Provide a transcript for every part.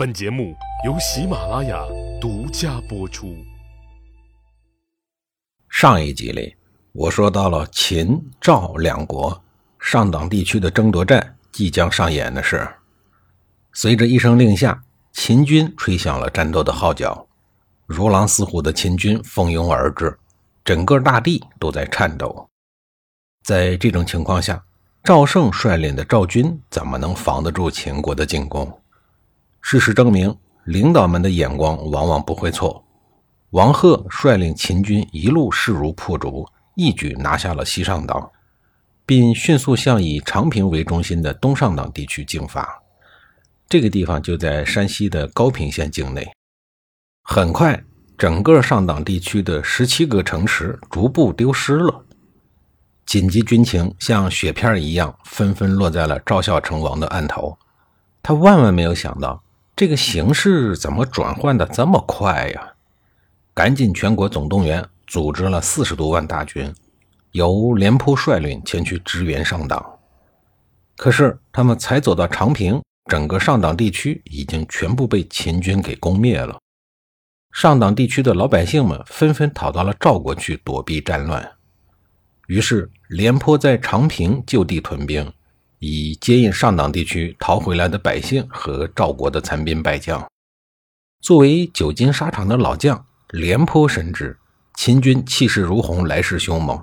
本节目由喜马拉雅独家播出。上一集里，我说到了秦、赵两国上党地区的争夺战即将上演的事。随着一声令下，秦军吹响了战斗的号角，如狼似虎的秦军蜂拥而至，整个大地都在颤抖。在这种情况下，赵胜率领的赵军怎么能防得住秦国的进攻？事实证明，领导们的眼光往往不会错。王贺率领秦军一路势如破竹，一举拿下了西上党，并迅速向以长平为中心的东上党地区进发。这个地方就在山西的高平县境内。很快，整个上党地区的十七个城池逐步丢失了。紧急军情像雪片一样纷纷落在了赵孝成王的案头。他万万没有想到。这个形势怎么转换的这么快呀？赶紧全国总动员，组织了四十多万大军，由廉颇率领前去支援上党。可是他们才走到长平，整个上党地区已经全部被秦军给攻灭了。上党地区的老百姓们纷纷逃到了赵国去躲避战乱。于是廉颇在长平就地屯兵。以接应上党地区逃回来的百姓和赵国的残兵败将。作为久经沙场的老将，廉颇深知秦军气势如虹，来势凶猛。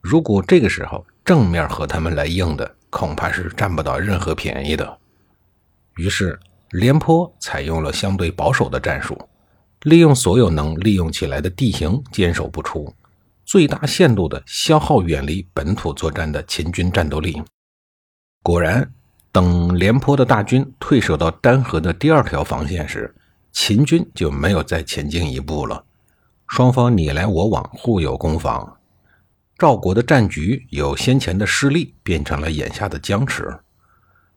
如果这个时候正面和他们来硬的，恐怕是占不到任何便宜的。于是，廉颇采用了相对保守的战术，利用所有能利用起来的地形，坚守不出，最大限度地消耗远离本土作战的秦军战斗力。果然，等廉颇的大军退守到丹河的第二条防线时，秦军就没有再前进一步了。双方你来我往，互有攻防。赵国的战局由先前的失利变成了眼下的僵持，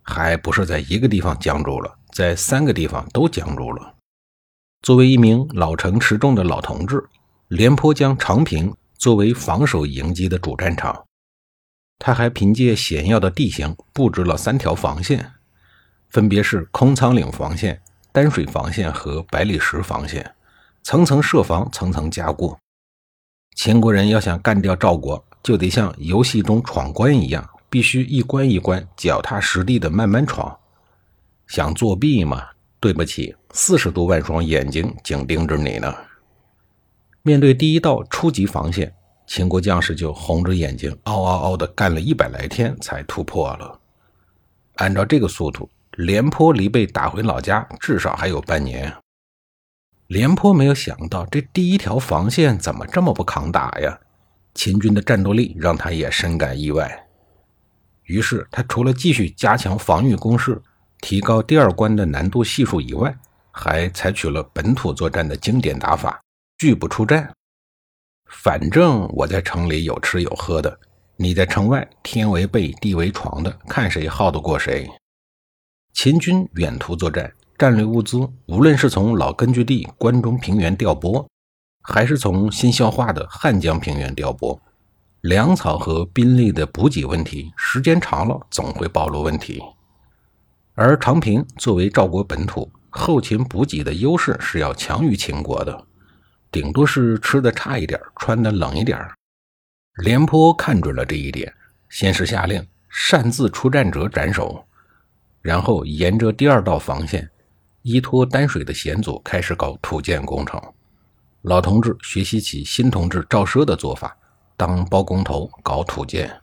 还不是在一个地方僵住了，在三个地方都僵住了。作为一名老成持重的老同志，廉颇将长平作为防守迎击的主战场。他还凭借险要的地形布置了三条防线，分别是空仓岭防线、丹水防线和百里石防线，层层设防，层层加固。秦国人要想干掉赵国，就得像游戏中闯关一样，必须一关一关、脚踏实地的慢慢闯。想作弊吗？对不起，四十多万双眼睛紧盯着你呢。面对第一道初级防线。秦国将士就红着眼睛，嗷嗷嗷的干了一百来天，才突破了。按照这个速度，廉颇离被打回老家至少还有半年。廉颇没有想到，这第一条防线怎么这么不抗打呀？秦军的战斗力让他也深感意外。于是，他除了继续加强防御工事，提高第二关的难度系数以外，还采取了本土作战的经典打法——拒不出战。反正我在城里有吃有喝的，你在城外天为被地为床的，看谁耗得过谁。秦军远途作战，战略物资无论是从老根据地关中平原调拨，还是从新消化的汉江平原调拨，粮草和兵力的补给问题，时间长了总会暴露问题。而长平作为赵国本土，后勤补给的优势是要强于秦国的。顶多是吃的差一点，穿的冷一点。廉颇看准了这一点，先是下令擅自出战者斩首，然后沿着第二道防线，依托丹水的险阻开始搞土建工程。老同志学习起新同志赵奢的做法，当包工头搞土建。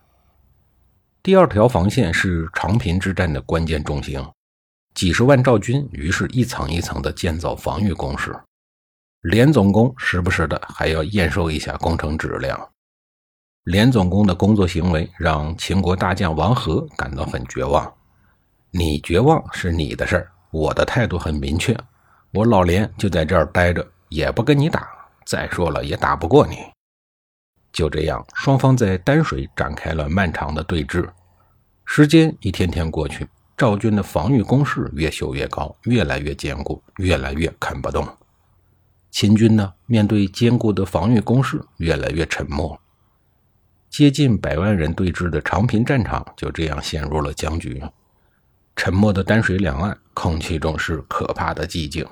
第二条防线是长平之战的关键重心，几十万赵军于是一层一层的建造防御工事。连总工时不时的还要验收一下工程质量。连总工的工作行为让秦国大将王和感到很绝望。你绝望是你的事儿，我的态度很明确，我老连就在这儿待着，也不跟你打。再说了，也打不过你。就这样，双方在丹水展开了漫长的对峙。时间一天天过去，赵军的防御工事越修越高，越来越坚固，越来越啃不动。秦军呢，面对坚固的防御工事，越来越沉默。接近百万人对峙的长平战场就这样陷入了僵局。沉默的丹水两岸，空气中是可怕的寂静。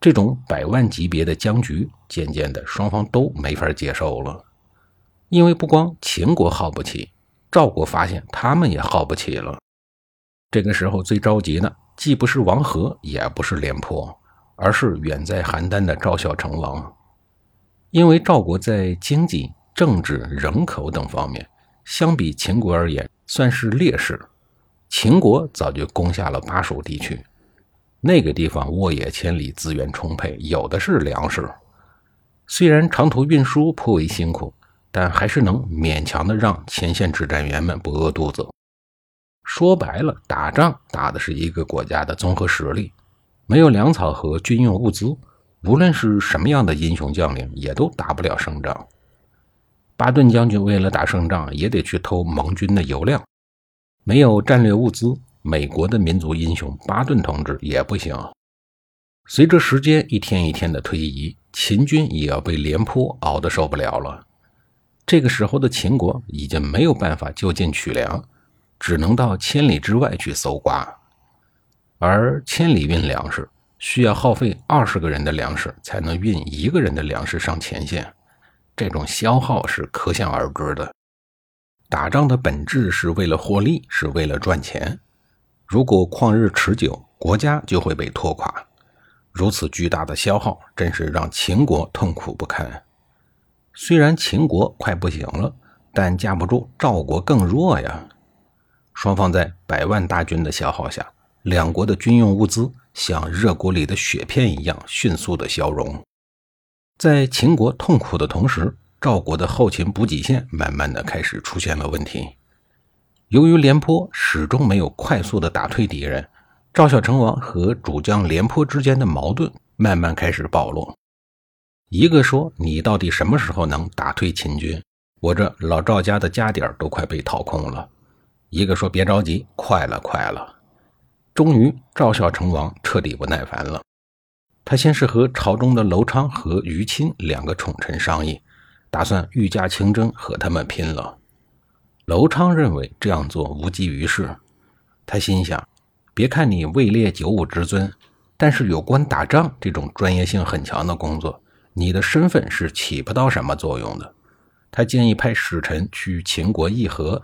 这种百万级别的僵局，渐渐的双方都没法接受了。因为不光秦国耗不起，赵国发现他们也耗不起了。这个时候最着急的，既不是王和，也不是廉颇，而是远在邯郸的赵孝成王。因为赵国在经济、政治、人口等方面，相比秦国而言算是劣势。秦国早就攻下了巴蜀地区。那个地方沃野千里，资源充沛，有的是粮食。虽然长途运输颇为辛苦，但还是能勉强的让前线指战员们不饿肚子。说白了，打仗打的是一个国家的综合实力。没有粮草和军用物资，无论是什么样的英雄将领，也都打不了胜仗。巴顿将军为了打胜仗，也得去偷盟军的油粮。没有战略物资。美国的民族英雄巴顿同志也不行。随着时间一天一天的推移，秦军也要被廉颇熬得受不了了。这个时候的秦国已经没有办法就近取粮，只能到千里之外去搜刮。而千里运粮食需要耗费二十个人的粮食才能运一个人的粮食上前线，这种消耗是可想而知的。打仗的本质是为了获利，是为了赚钱。如果旷日持久，国家就会被拖垮。如此巨大的消耗，真是让秦国痛苦不堪。虽然秦国快不行了，但架不住赵国更弱呀。双方在百万大军的消耗下，两国的军用物资像热锅里的雪片一样迅速的消融。在秦国痛苦的同时，赵国的后勤补给线慢慢的开始出现了问题。由于廉颇始终没有快速的打退敌人，赵孝成王和主将廉颇之间的矛盾慢慢开始暴露。一个说：“你到底什么时候能打退秦军？我这老赵家的家底儿都快被掏空了。”一个说：“别着急，快了，快了。”终于，赵孝成王彻底不耐烦了。他先是和朝中的楼昌和于钦两个宠臣商议，打算御驾亲征和他们拼了。楼昌认为这样做无济于事，他心想：别看你位列九五之尊，但是有关打仗这种专业性很强的工作，你的身份是起不到什么作用的。他建议派使臣去秦国议和，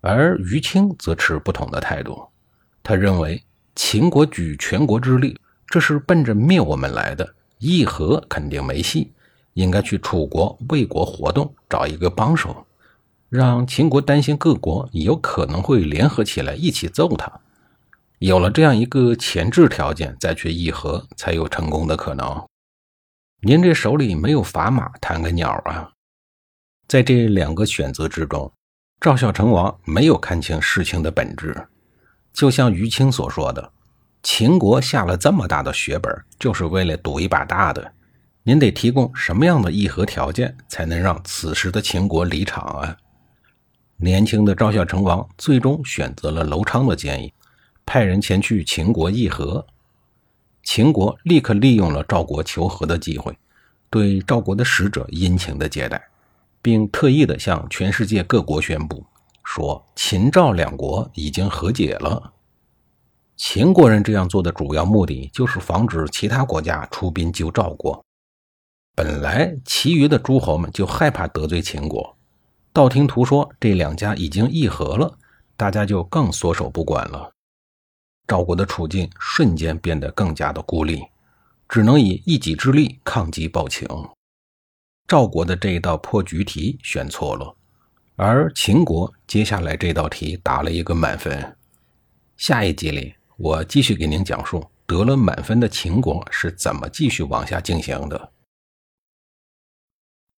而于清则持不同的态度。他认为秦国举全国之力，这是奔着灭我们来的，议和肯定没戏，应该去楚国、魏国活动，找一个帮手。让秦国担心各国有可能会联合起来一起揍他，有了这样一个前置条件，再去议和才有成功的可能。您这手里没有砝码，弹个鸟啊！在这两个选择之中，赵孝成王没有看清事情的本质。就像于青所说的，秦国下了这么大的血本，就是为了赌一把大的。您得提供什么样的议和条件，才能让此时的秦国离场啊？年轻的赵孝成王最终选择了楼昌的建议，派人前去秦国议和。秦国立刻利用了赵国求和的机会，对赵国的使者殷勤的接待，并特意的向全世界各国宣布说，秦赵两国已经和解了。秦国人这样做的主要目的就是防止其他国家出兵救赵国。本来其余的诸侯们就害怕得罪秦国。道听途说，这两家已经议和了，大家就更缩手不管了。赵国的处境瞬间变得更加的孤立，只能以一己之力抗击暴秦。赵国的这一道破局题选错了，而秦国接下来这道题打了一个满分。下一集里，我继续给您讲述得了满分的秦国是怎么继续往下进行的。